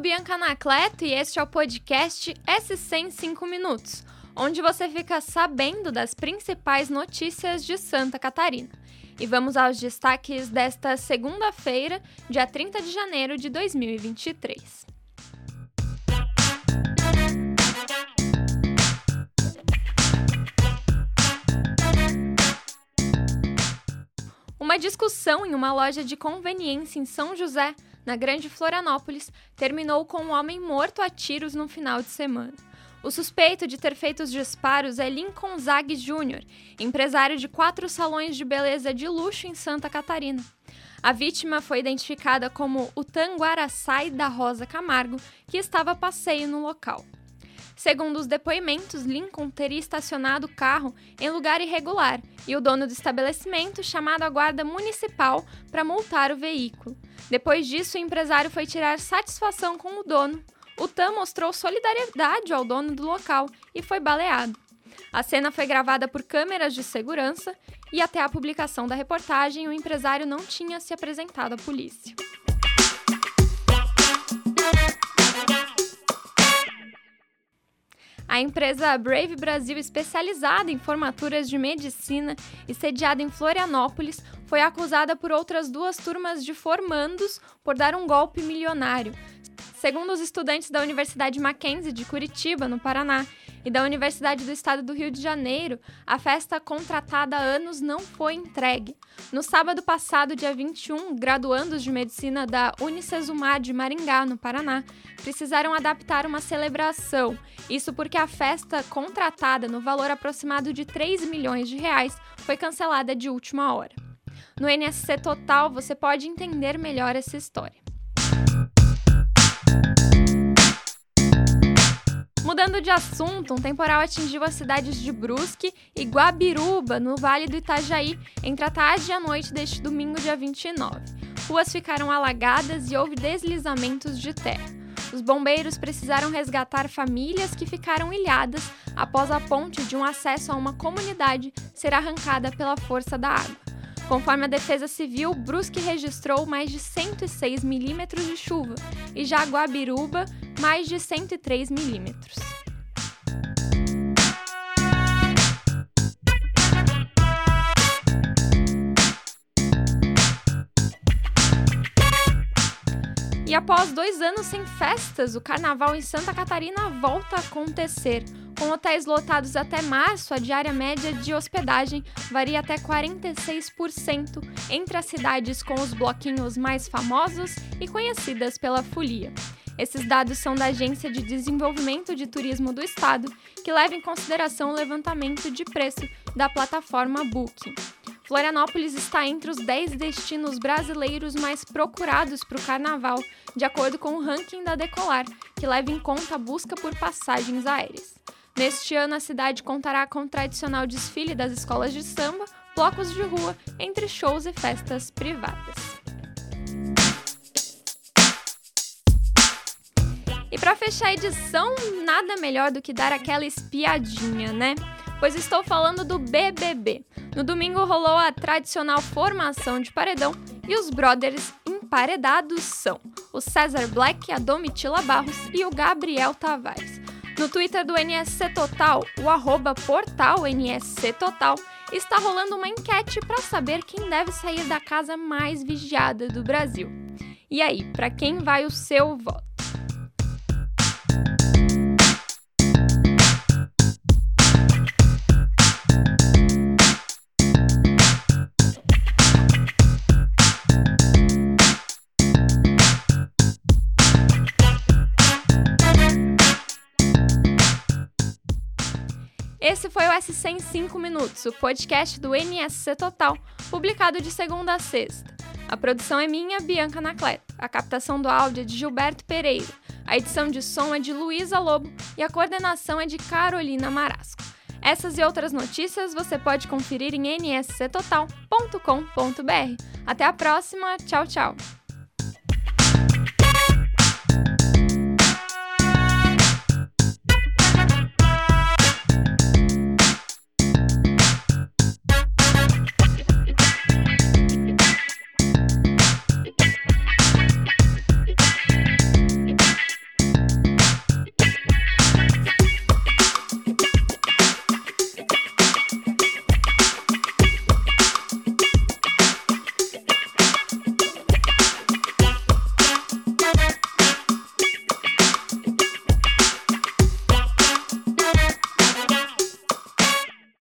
Bianca Anacleto e este é o podcast SC em 5 minutos, onde você fica sabendo das principais notícias de Santa Catarina. E vamos aos destaques desta segunda-feira, dia 30 de janeiro de 2023. Uma discussão em uma loja de conveniência em São José, na Grande Florianópolis, terminou com um homem morto a tiros no final de semana. O suspeito de ter feito os disparos é Lincoln Zag Jr., empresário de quatro salões de beleza de luxo em Santa Catarina. A vítima foi identificada como o Tanguaraçai da Rosa Camargo, que estava a passeio no local. Segundo os depoimentos, Lincoln teria estacionado o carro em lugar irregular e o dono do estabelecimento chamado a guarda municipal para multar o veículo. Depois disso, o empresário foi tirar satisfação com o dono. O TAM mostrou solidariedade ao dono do local e foi baleado. A cena foi gravada por câmeras de segurança e até a publicação da reportagem o empresário não tinha se apresentado à polícia. A empresa Brave Brasil, especializada em formaturas de medicina e sediada em Florianópolis, foi acusada por outras duas turmas de formandos por dar um golpe milionário. Segundo os estudantes da Universidade Mackenzie de Curitiba, no Paraná, e da Universidade do Estado do Rio de Janeiro, a festa contratada há anos não foi entregue. No sábado passado, dia 21, graduandos de medicina da Unicesumar de Maringá, no Paraná, precisaram adaptar uma celebração. Isso porque a festa contratada no valor aproximado de 3 milhões de reais foi cancelada de última hora. No NSC Total, você pode entender melhor essa história. Mudando de assunto, um temporal atingiu as cidades de Brusque e Guabiruba, no Vale do Itajaí, entre a tarde e a noite deste domingo, dia 29. Ruas ficaram alagadas e houve deslizamentos de terra. Os bombeiros precisaram resgatar famílias que ficaram ilhadas após a ponte de um acesso a uma comunidade ser arrancada pela força da água. Conforme a Defesa Civil, Brusque registrou mais de 106 milímetros de chuva e já Guabiruba mais de 103 milímetros. E após dois anos sem festas, o carnaval em Santa Catarina volta a acontecer. Com hotéis lotados até março, a diária média de hospedagem varia até 46% entre as cidades com os bloquinhos mais famosos e conhecidas pela folia. Esses dados são da Agência de Desenvolvimento de Turismo do Estado, que leva em consideração o levantamento de preço da plataforma Booking. Florianópolis está entre os 10 destinos brasileiros mais procurados para o carnaval, de acordo com o ranking da Decolar, que leva em conta a busca por passagens aéreas. Neste ano, a cidade contará com o tradicional desfile das escolas de samba, blocos de rua, entre shows e festas privadas. E para fechar a edição, nada melhor do que dar aquela espiadinha, né? Pois estou falando do BBB. No domingo rolou a tradicional formação de paredão e os brothers emparedados são o César Black, a Domitila Barros e o Gabriel Tavares. No Twitter do NSC Total, o arroba portal NSC Total, está rolando uma enquete para saber quem deve sair da casa mais vigiada do Brasil. E aí, para quem vai o seu voto? Esse foi o SC em 5 minutos, o podcast do NSC Total, publicado de segunda a sexta. A produção é minha, Bianca Anacleto. A captação do áudio é de Gilberto Pereira. A edição de som é de Luísa Lobo e a coordenação é de Carolina Marasco. Essas e outras notícias você pode conferir em nsctotal.com.br. Até a próxima, tchau, tchau!